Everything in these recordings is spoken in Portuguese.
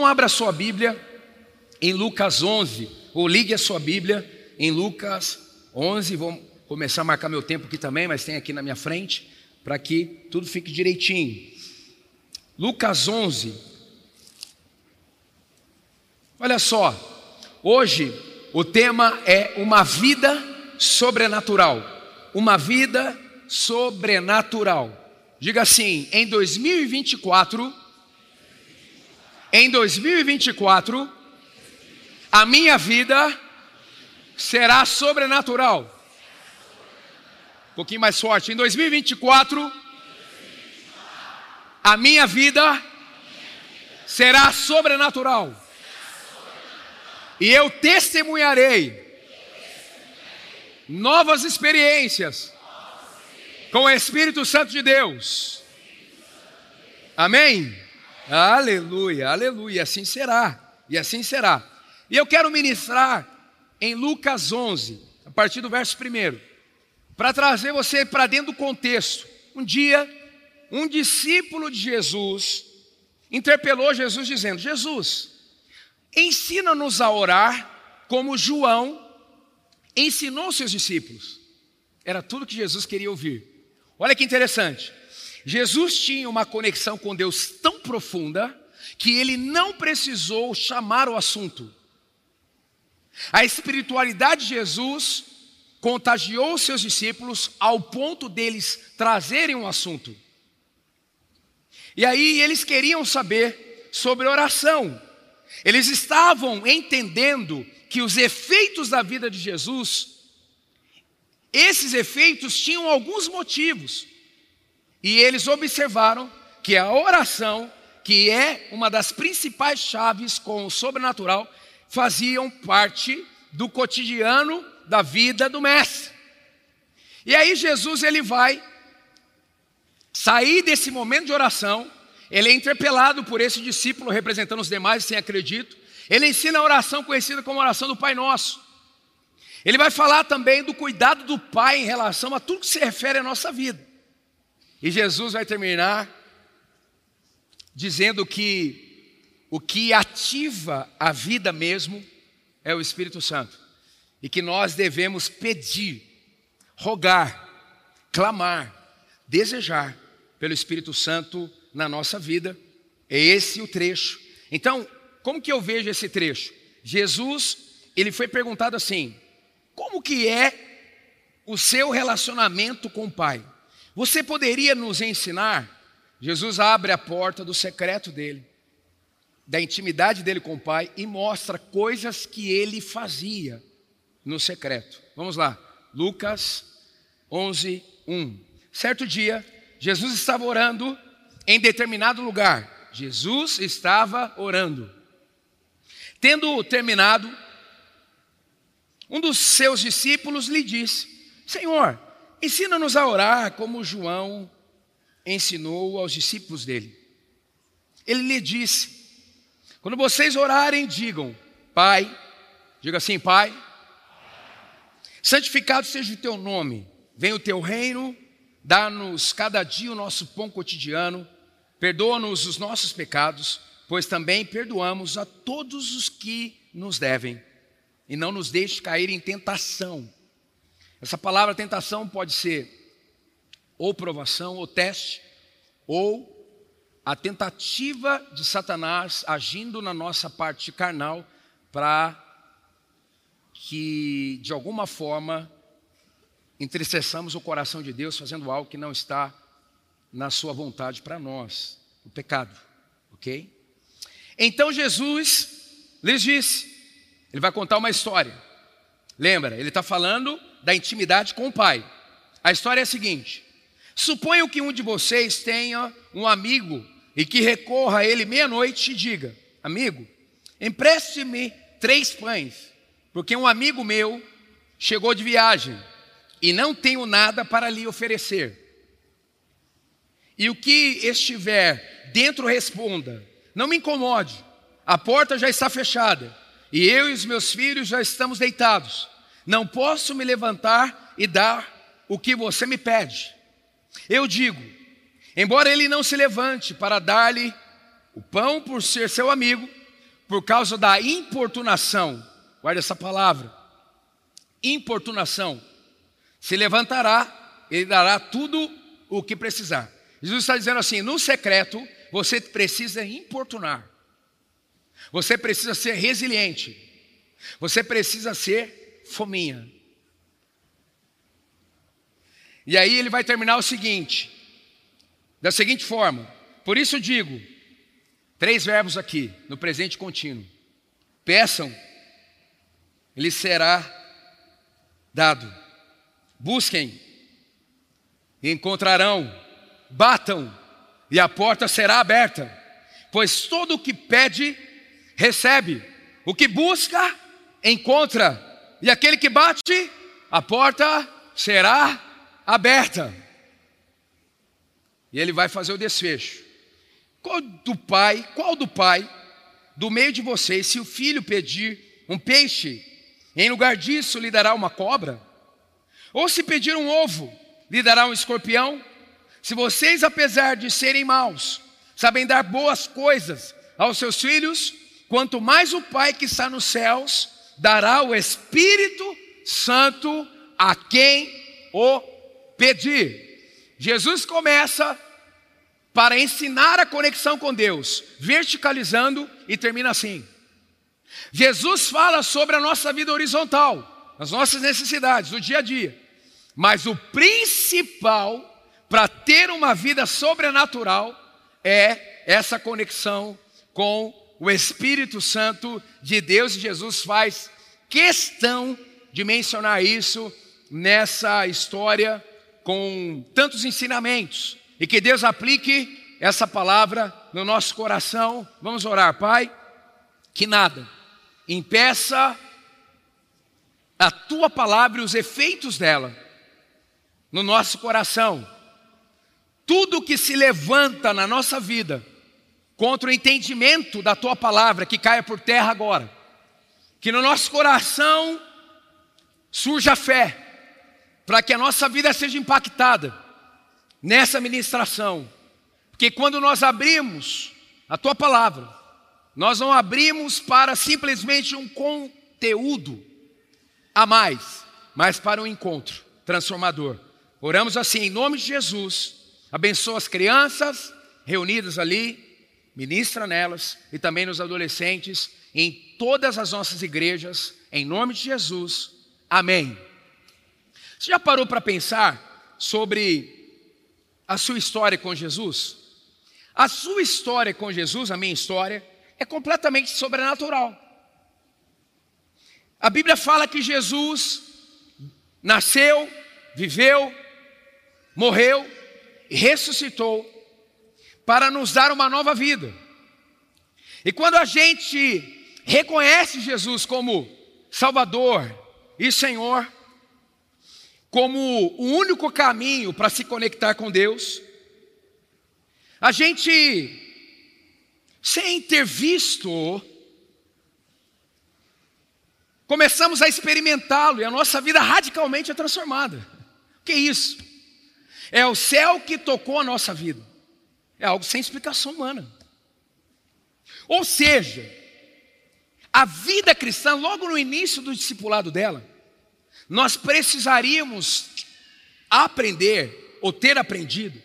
Então abra a sua Bíblia em Lucas 11, ou ligue a sua Bíblia em Lucas 11. Vou começar a marcar meu tempo aqui também, mas tem aqui na minha frente, para que tudo fique direitinho. Lucas 11. Olha só, hoje o tema é uma vida sobrenatural. Uma vida sobrenatural. Diga assim: em 2024, em 2024, a minha vida será sobrenatural. Um pouquinho mais forte. Em 2024, a minha vida será sobrenatural. E eu testemunharei novas experiências com o Espírito Santo de Deus. Amém? Aleluia, aleluia. Assim será. E assim será. E eu quero ministrar em Lucas 11, a partir do verso 1, para trazer você para dentro do contexto. Um dia, um discípulo de Jesus interpelou Jesus dizendo: Jesus, ensina-nos a orar como João ensinou seus discípulos. Era tudo que Jesus queria ouvir. Olha que interessante. Jesus tinha uma conexão com Deus tão profunda que ele não precisou chamar o assunto. A espiritualidade de Jesus contagiou seus discípulos ao ponto deles trazerem um assunto. E aí eles queriam saber sobre oração. Eles estavam entendendo que os efeitos da vida de Jesus, esses efeitos tinham alguns motivos. E eles observaram que a oração, que é uma das principais chaves com o sobrenatural, faziam parte do cotidiano da vida do mestre. E aí Jesus ele vai sair desse momento de oração, ele é interpelado por esse discípulo representando os demais, sem acredito. Ele ensina a oração conhecida como oração do Pai Nosso. Ele vai falar também do cuidado do Pai em relação a tudo que se refere à nossa vida. E Jesus vai terminar dizendo que o que ativa a vida mesmo é o Espírito Santo. E que nós devemos pedir, rogar, clamar, desejar pelo Espírito Santo na nossa vida. É esse o trecho. Então, como que eu vejo esse trecho? Jesus, ele foi perguntado assim: como que é o seu relacionamento com o Pai? Você poderia nos ensinar? Jesus abre a porta do secreto dele, da intimidade dele com o Pai e mostra coisas que ele fazia no secreto. Vamos lá, Lucas 11, 1. Certo dia, Jesus estava orando em determinado lugar. Jesus estava orando. Tendo terminado, um dos seus discípulos lhe disse: Senhor, ensina-nos a orar como João ensinou aos discípulos dele. Ele lhe disse: Quando vocês orarem, digam: Pai, diga assim, Pai, santificado seja o teu nome, venha o teu reino, dá-nos cada dia o nosso pão cotidiano, perdoa-nos os nossos pecados pois também perdoamos a todos os que nos devem, e não nos deixe cair em tentação. Essa palavra tentação pode ser ou provação, ou teste, ou a tentativa de Satanás agindo na nossa parte carnal para que, de alguma forma, entristeçamos o coração de Deus fazendo algo que não está na sua vontade para nós, o pecado, ok? Então Jesus lhes disse, ele vai contar uma história. Lembra, ele está falando da intimidade com o Pai. A história é a seguinte: suponha que um de vocês tenha um amigo e que recorra a ele meia-noite e diga: Amigo, empreste-me três pães, porque um amigo meu chegou de viagem e não tenho nada para lhe oferecer. E o que estiver dentro responda: não me incomode, a porta já está fechada e eu e os meus filhos já estamos deitados. Não posso me levantar e dar o que você me pede. Eu digo, embora ele não se levante para dar-lhe o pão por ser seu amigo, por causa da importunação, guarda essa palavra, importunação, se levantará, ele dará tudo o que precisar. Jesus está dizendo assim: no secreto, você precisa importunar, você precisa ser resiliente, você precisa ser fominha. E aí ele vai terminar o seguinte, da seguinte forma: por isso digo, três verbos aqui, no presente contínuo: peçam, lhe será dado, busquem, e encontrarão, batam, e a porta será aberta, pois todo o que pede, recebe, o que busca, encontra, e aquele que bate, a porta será aberta. E ele vai fazer o desfecho. Qual do pai, qual do pai, do meio de vocês, se o filho pedir um peixe, em lugar disso lhe dará uma cobra? Ou se pedir um ovo, lhe dará um escorpião? Se vocês, apesar de serem maus, sabem dar boas coisas aos seus filhos, quanto mais o Pai que está nos céus dará o Espírito Santo a quem o pedir. Jesus começa para ensinar a conexão com Deus, verticalizando e termina assim. Jesus fala sobre a nossa vida horizontal, as nossas necessidades do dia a dia, mas o principal para ter uma vida sobrenatural é essa conexão com o Espírito Santo de Deus e Jesus faz questão de mencionar isso nessa história com tantos ensinamentos e que Deus aplique essa palavra no nosso coração. Vamos orar, Pai, que nada impeça a tua palavra e os efeitos dela no nosso coração. Tudo que se levanta na nossa vida contra o entendimento da tua palavra, que caia por terra agora. Que no nosso coração surja fé, para que a nossa vida seja impactada nessa ministração. Porque quando nós abrimos a tua palavra, nós não abrimos para simplesmente um conteúdo a mais, mas para um encontro transformador. Oramos assim, em nome de Jesus, abençoa as crianças reunidas ali, ministra nelas e também nos adolescentes, em todas as nossas igrejas, em nome de Jesus. Amém. Você já parou para pensar sobre a sua história com Jesus? A sua história com Jesus, a minha história, é completamente sobrenatural. A Bíblia fala que Jesus nasceu, viveu, morreu e ressuscitou para nos dar uma nova vida. E quando a gente reconhece Jesus como Salvador e Senhor, como o único caminho para se conectar com Deus, a gente, sem ter visto, começamos a experimentá-lo e a nossa vida radicalmente é transformada. O que é isso? É o céu que tocou a nossa vida. É algo sem explicação humana. Ou seja, a vida cristã, logo no início do discipulado dela, nós precisaríamos aprender ou ter aprendido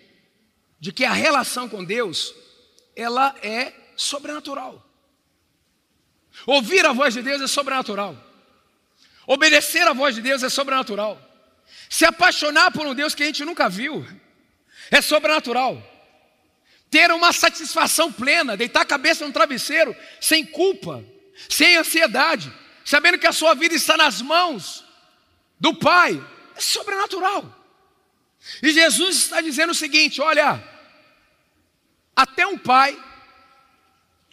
de que a relação com Deus ela é sobrenatural. Ouvir a voz de Deus é sobrenatural. Obedecer a voz de Deus é sobrenatural. Se apaixonar por um Deus que a gente nunca viu é sobrenatural. Ter uma satisfação plena, deitar a cabeça no travesseiro sem culpa, sem ansiedade, sabendo que a sua vida está nas mãos do Pai é sobrenatural. E Jesus está dizendo o seguinte: olha, até um pai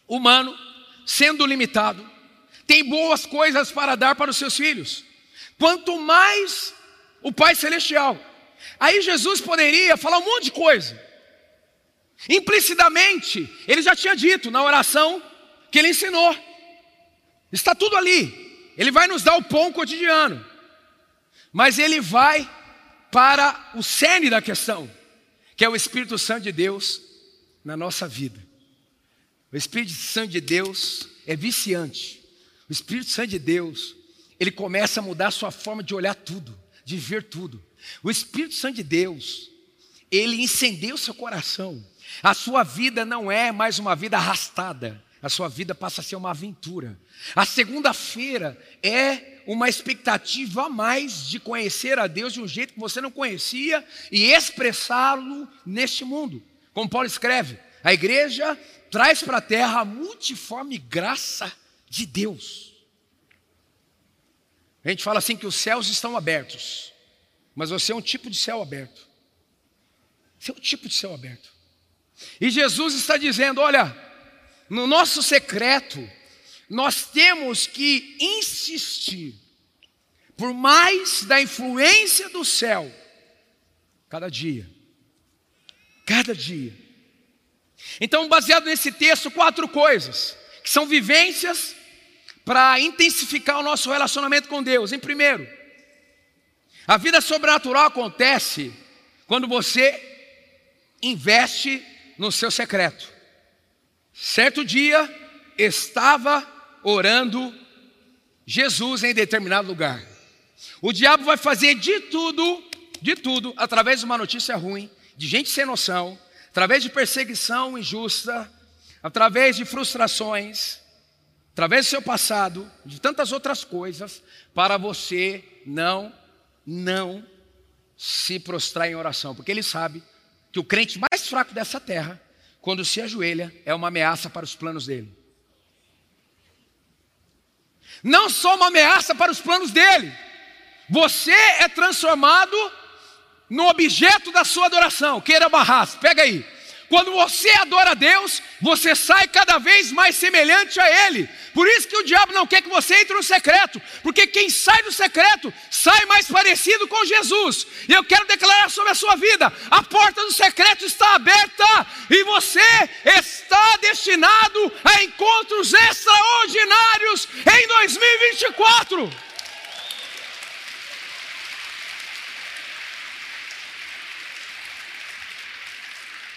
humano, sendo limitado, tem boas coisas para dar para os seus filhos, quanto mais o Pai Celestial. Aí Jesus poderia falar um monte de coisa, implicitamente, ele já tinha dito na oração que ele ensinou, está tudo ali, ele vai nos dar o pão cotidiano. Mas ele vai para o cerne da questão, que é o Espírito Santo de Deus na nossa vida. O Espírito Santo de Deus é viciante. O Espírito Santo de Deus, ele começa a mudar a sua forma de olhar tudo, de ver tudo. O Espírito Santo de Deus, ele incendeia o seu coração. A sua vida não é mais uma vida arrastada, a sua vida passa a ser uma aventura. A segunda-feira é uma expectativa a mais de conhecer a Deus de um jeito que você não conhecia e expressá-lo neste mundo. Como Paulo escreve, a igreja traz para a terra a multiforme graça de Deus. A gente fala assim que os céus estão abertos, mas você é um tipo de céu aberto. Você é um tipo de céu aberto. E Jesus está dizendo: olha, no nosso secreto, nós temos que insistir, por mais da influência do céu, cada dia, cada dia. Então, baseado nesse texto, quatro coisas, que são vivências para intensificar o nosso relacionamento com Deus. Em primeiro, a vida sobrenatural acontece quando você investe no seu secreto. Certo dia, estava orando Jesus em determinado lugar. O diabo vai fazer de tudo, de tudo, através de uma notícia ruim, de gente sem noção, através de perseguição injusta, através de frustrações, através do seu passado, de tantas outras coisas, para você não, não se prostrar em oração, porque ele sabe que o crente mais fraco dessa terra quando se ajoelha, é uma ameaça para os planos dele. Não só uma ameaça para os planos dele, você é transformado no objeto da sua adoração. Queira barras, pega aí. Quando você adora a Deus, você sai cada vez mais semelhante a Ele. Por isso que o diabo não quer que você entre no secreto, porque quem sai do secreto sai mais parecido com Jesus. E eu quero declarar sobre a sua vida: a porta do secreto está aberta e você está destinado a encontros extraordinários em 2024.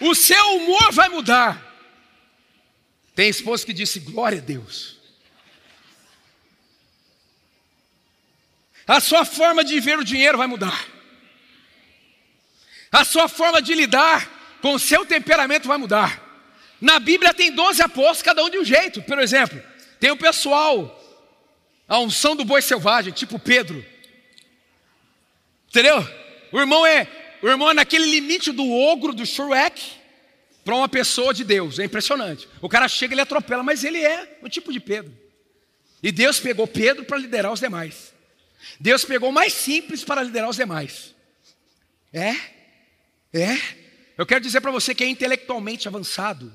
O seu humor vai mudar. Tem esposa que disse glória a Deus. A sua forma de ver o dinheiro vai mudar. A sua forma de lidar com o seu temperamento vai mudar. Na Bíblia tem 12 apóstolos, cada um de um jeito. Por exemplo, tem o pessoal, a unção do boi selvagem, tipo Pedro. Entendeu? O irmão é o irmão é naquele limite do ogro, do Shrek, para uma pessoa de Deus. É impressionante. O cara chega ele atropela, mas ele é o tipo de Pedro. E Deus pegou Pedro para liderar os demais. Deus pegou o mais simples para liderar os demais. É? É? Eu quero dizer para você que é intelectualmente avançado.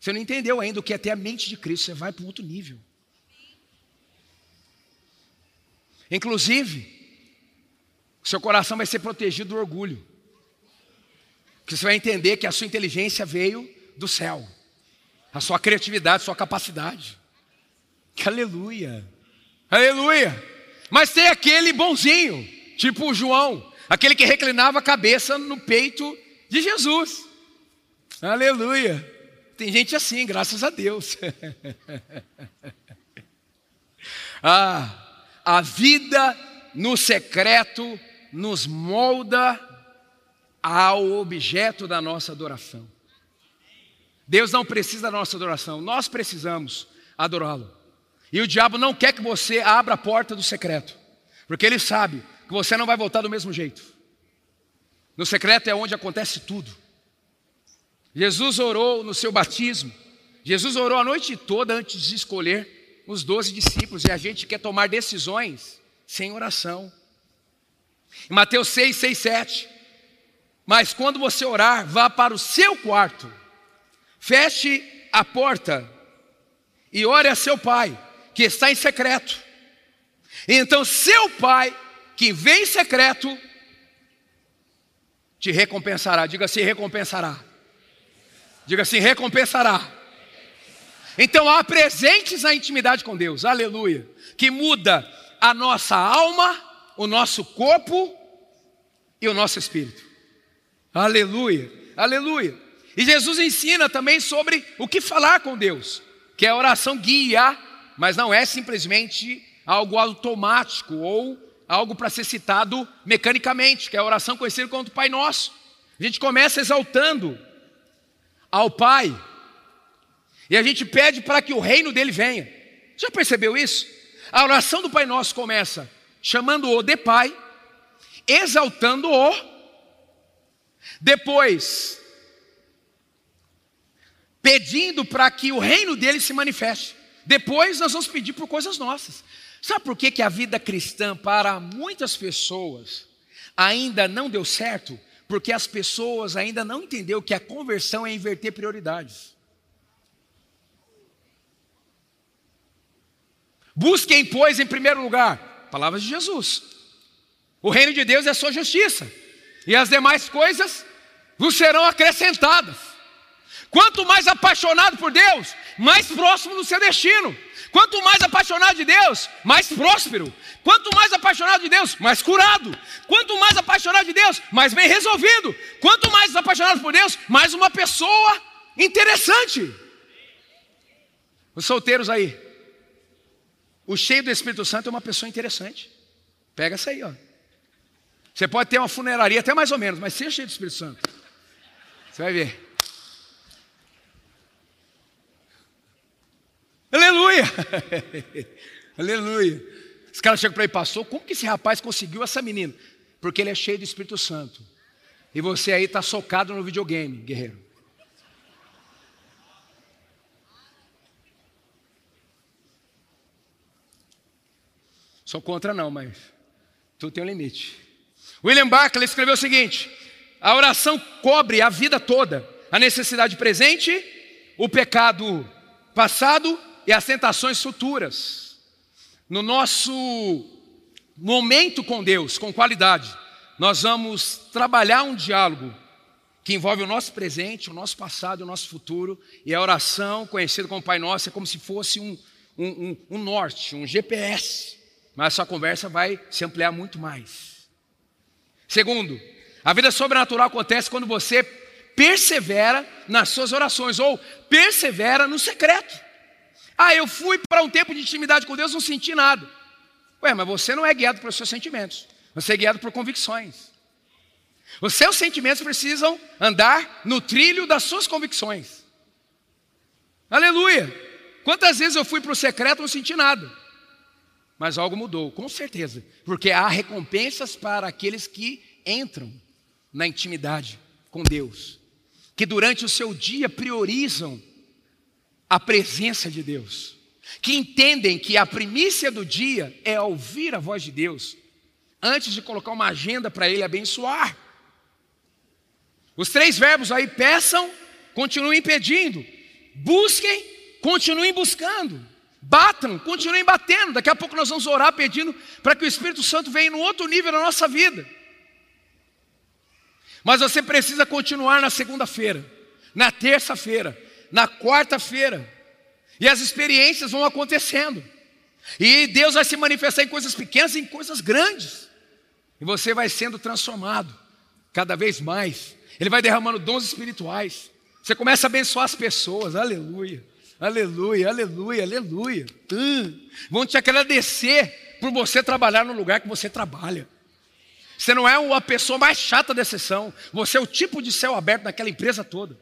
Você não entendeu ainda o que é ter a mente de Cristo, você vai para um outro nível. Inclusive, seu coração vai ser protegido do orgulho. Porque você vai entender que a sua inteligência veio do céu. A sua criatividade, a sua capacidade. Aleluia. Aleluia. Mas tem aquele bonzinho, tipo o João, aquele que reclinava a cabeça no peito de Jesus. Aleluia. Tem gente assim, graças a Deus. ah, a vida no secreto nos molda ao objeto da nossa adoração. Deus não precisa da nossa adoração, nós precisamos adorá-lo. E o diabo não quer que você abra a porta do secreto, porque ele sabe que você não vai voltar do mesmo jeito. No secreto é onde acontece tudo. Jesus orou no seu batismo, Jesus orou a noite toda antes de escolher os doze discípulos, e a gente quer tomar decisões sem oração. Em Mateus 6, 6, 7. Mas quando você orar, vá para o seu quarto, feche a porta e ore a seu pai, que está em secreto. Então, seu pai, que vem em secreto, te recompensará. Diga assim: recompensará. Diga assim: recompensará. Então, há presentes na intimidade com Deus, aleluia, que muda a nossa alma o nosso corpo e o nosso espírito. Aleluia, aleluia. E Jesus ensina também sobre o que falar com Deus. que a oração guia, mas não é simplesmente algo automático ou algo para ser citado mecanicamente, que é a oração conhecida como Pai Nosso. A gente começa exaltando ao Pai e a gente pede para que o reino dele venha. Já percebeu isso? A oração do Pai Nosso começa chamando-o de Pai, exaltando-o, depois pedindo para que o reino dele se manifeste. Depois nós vamos pedir por coisas nossas. Sabe por que, que a vida cristã para muitas pessoas ainda não deu certo? Porque as pessoas ainda não entenderam que a conversão é inverter prioridades. Busquem, pois, em primeiro lugar, palavras de Jesus. O reino de Deus é sua justiça, e as demais coisas vos serão acrescentadas. Quanto mais apaixonado por Deus, mais próximo do seu destino. Quanto mais apaixonado de Deus, mais próspero. Quanto mais apaixonado de Deus, mais curado. Quanto mais apaixonado de Deus, mais bem resolvido. Quanto mais apaixonado por Deus, mais uma pessoa interessante. Os solteiros aí. O cheio do Espírito Santo é uma pessoa interessante. Pega essa aí, ó. Você pode ter uma funeraria até mais ou menos, mas seja cheio do Espírito Santo. Você vai ver. Aleluia! Aleluia! Os caras chegam para ele, pastor, como que esse rapaz conseguiu essa menina? Porque ele é cheio do Espírito Santo. E você aí está socado no videogame, guerreiro. Sou contra não, mas tu tem um limite. William Barclay escreveu o seguinte: a oração cobre a vida toda, a necessidade presente, o pecado passado e as tentações futuras. No nosso momento com Deus, com qualidade, nós vamos trabalhar um diálogo que envolve o nosso presente, o nosso passado o nosso futuro, e a oração, conhecida como Pai Nosso, é como se fosse um, um, um, um norte, um GPS, mas essa conversa vai se ampliar muito mais. Segundo, a vida sobrenatural acontece quando você persevera nas suas orações, ou persevera no secreto. Ah, eu fui para um tempo de intimidade com Deus, não senti nada. Ué, mas você não é guiado pelos seus sentimentos, você é guiado por convicções. Os seus sentimentos precisam andar no trilho das suas convicções. Aleluia! Quantas vezes eu fui para o secreto e não senti nada? Mas algo mudou, com certeza, porque há recompensas para aqueles que entram na intimidade com Deus, que durante o seu dia priorizam a presença de Deus, que entendem que a primícia do dia é ouvir a voz de Deus, antes de colocar uma agenda para Ele abençoar. Os três verbos aí, peçam, continuem pedindo, busquem, continuem buscando, batam, continuem batendo. Daqui a pouco nós vamos orar pedindo para que o Espírito Santo venha no outro nível na nossa vida. Mas você precisa continuar na segunda-feira, na terça-feira, na quarta-feira. E as experiências vão acontecendo. E Deus vai se manifestar em coisas pequenas e em coisas grandes. E você vai sendo transformado cada vez mais. Ele vai derramando dons espirituais. Você começa a abençoar as pessoas. Aleluia. Aleluia, aleluia, aleluia. Hum, vão te agradecer por você trabalhar no lugar que você trabalha. Você não é a pessoa mais chata da sessão. Você é o tipo de céu aberto naquela empresa toda.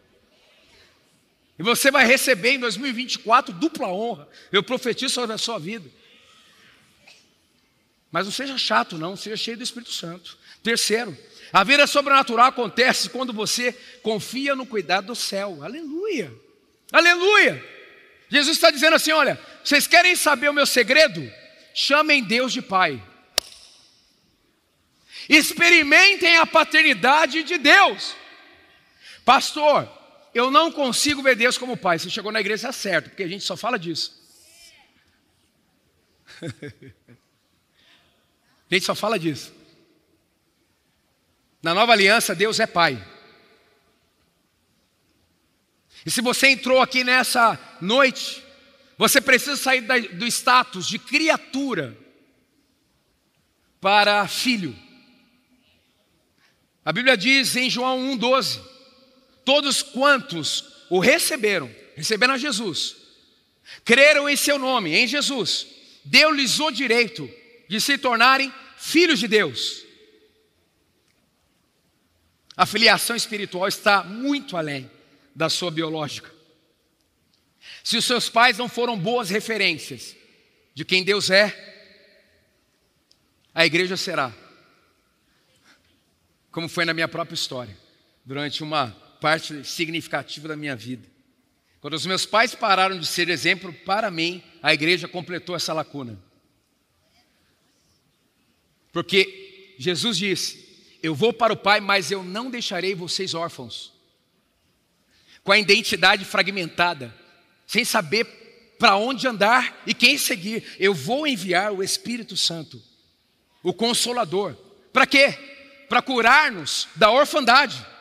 E você vai receber em 2024 dupla honra. Eu profetizo sobre a sua vida. Mas não seja chato, não, seja cheio do Espírito Santo. Terceiro, a vida sobrenatural acontece quando você confia no cuidado do céu. Aleluia! Aleluia! Jesus está dizendo assim: olha, vocês querem saber o meu segredo? Chamem Deus de Pai. Experimentem a paternidade de Deus. Pastor, eu não consigo ver Deus como pai. Você chegou na igreja certo, porque a gente só fala disso. a gente só fala disso. Na nova aliança, Deus é pai. E se você entrou aqui nessa noite, você precisa sair do status de criatura para filho. A Bíblia diz em João 1,12: Todos quantos o receberam, receberam a Jesus, creram em seu nome, em Jesus, deu-lhes o direito de se tornarem filhos de Deus. A filiação espiritual está muito além da sua biológica. Se os seus pais não foram boas referências de quem Deus é, a igreja será. Como foi na minha própria história, durante uma parte significativa da minha vida. Quando os meus pais pararam de ser exemplo para mim, a igreja completou essa lacuna. Porque Jesus disse: Eu vou para o Pai, mas eu não deixarei vocês órfãos. Com a identidade fragmentada, sem saber para onde andar e quem seguir, eu vou enviar o Espírito Santo, o Consolador. Para quê? Para curar-nos da orfandade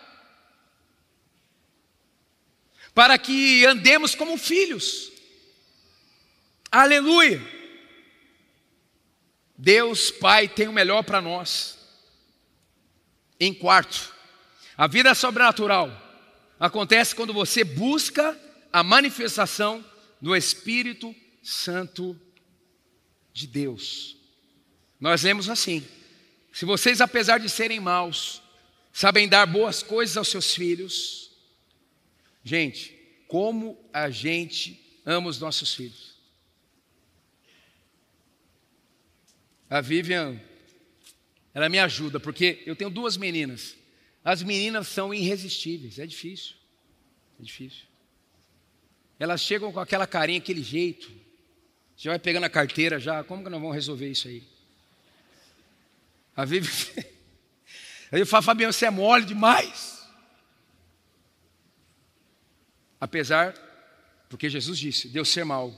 para que andemos como filhos. Aleluia! Deus Pai tem o melhor para nós. Em quarto, a vida sobrenatural acontece quando você busca a manifestação do Espírito Santo de Deus. Nós lemos assim: se vocês, apesar de serem maus, sabem dar boas coisas aos seus filhos, Gente, como a gente ama os nossos filhos. A Vivian, ela me ajuda, porque eu tenho duas meninas. As meninas são irresistíveis, é difícil. É difícil. Elas chegam com aquela carinha, aquele jeito. Já vai pegando a carteira já, como que nós vamos resolver isso aí? A Vivian. Aí eu falo, Fabiano, você é mole demais. Apesar, porque Jesus disse, Deus ser mal,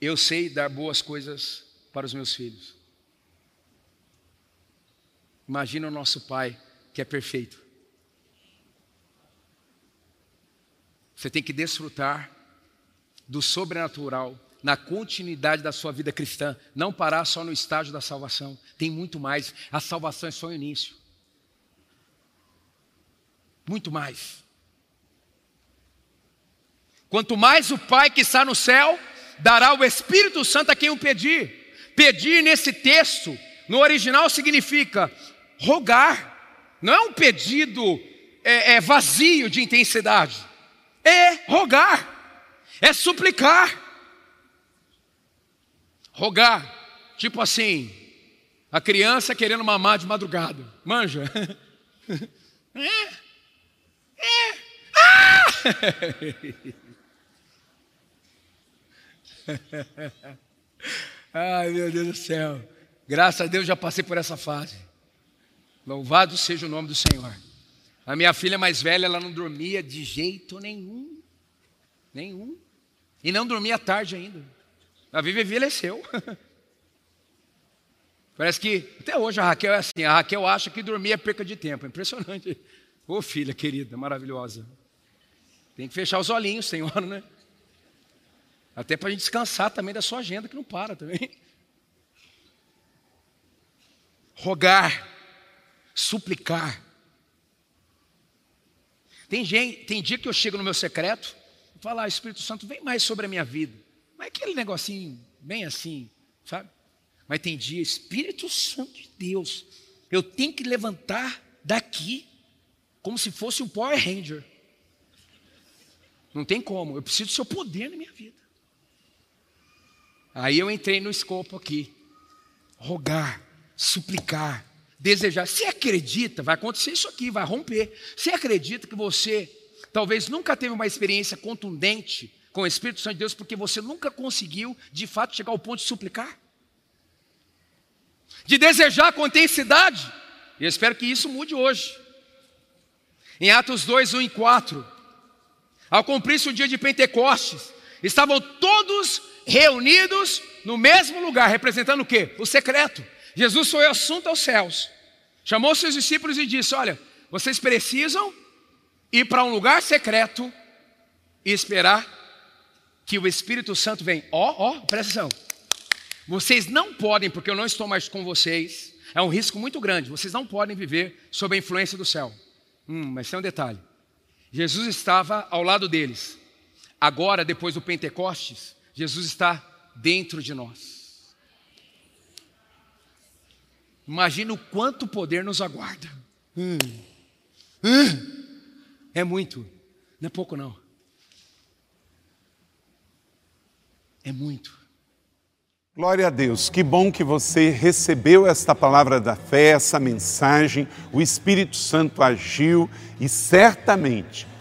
eu sei dar boas coisas para os meus filhos. Imagina o nosso Pai que é perfeito. Você tem que desfrutar do sobrenatural na continuidade da sua vida cristã, não parar só no estágio da salvação. Tem muito mais. A salvação é só o início. Muito mais. Quanto mais o Pai que está no céu dará o Espírito Santo a quem o pedir. Pedir nesse texto, no original, significa rogar. Não é um pedido é, é, vazio de intensidade. É rogar. É suplicar. Rogar. Tipo assim, a criança querendo mamar de madrugada. Manja. é. É. Ah! Ai, meu Deus do céu. Graças a Deus já passei por essa fase. Louvado seja o nome do Senhor. A minha filha mais velha, ela não dormia de jeito nenhum. Nenhum. E não dormia tarde ainda. A Vivi envelheceu. Parece que até hoje a Raquel é assim. A Raquel acha que dormir é perca de tempo. Impressionante. Ô oh, filha querida, maravilhosa. Tem que fechar os olhinhos, Senhor, né? Até para a gente descansar também da sua agenda, que não para também. Rogar, suplicar. Tem, gente, tem dia que eu chego no meu secreto e falo, ah, Espírito Santo, vem mais sobre a minha vida. Mas é aquele negocinho bem assim, sabe? Mas tem dia, Espírito Santo de Deus, eu tenho que levantar daqui como se fosse um Power Ranger. Não tem como, eu preciso do seu poder na minha vida. Aí eu entrei no escopo aqui. Rogar, suplicar, desejar. Se acredita, vai acontecer isso aqui, vai romper. Se acredita que você talvez nunca teve uma experiência contundente com o Espírito Santo de Deus porque você nunca conseguiu de fato chegar ao ponto de suplicar? De desejar com intensidade. E eu espero que isso mude hoje. Em Atos 2, 1 e 4, ao cumprir-se o dia de Pentecostes, estavam todos reunidos no mesmo lugar, representando o quê? O secreto. Jesus foi assunto aos céus. Chamou seus discípulos e disse: Olha, vocês precisam ir para um lugar secreto e esperar que o Espírito Santo venha. Ó, oh, ó, oh, presta atenção. Vocês não podem, porque eu não estou mais com vocês, é um risco muito grande. Vocês não podem viver sob a influência do céu. Hum, mas tem um detalhe. Jesus estava ao lado deles Agora, depois do Pentecostes, Jesus está dentro de nós. Imagina o quanto poder nos aguarda. Hum. Hum. É muito, não é pouco não. É muito. Glória a Deus, que bom que você recebeu esta palavra da fé, essa mensagem. O Espírito Santo agiu e certamente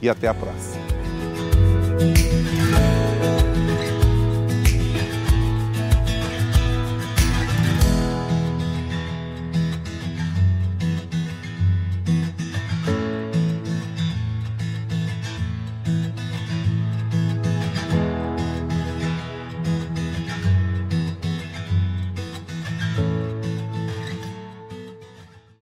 e até a próxima.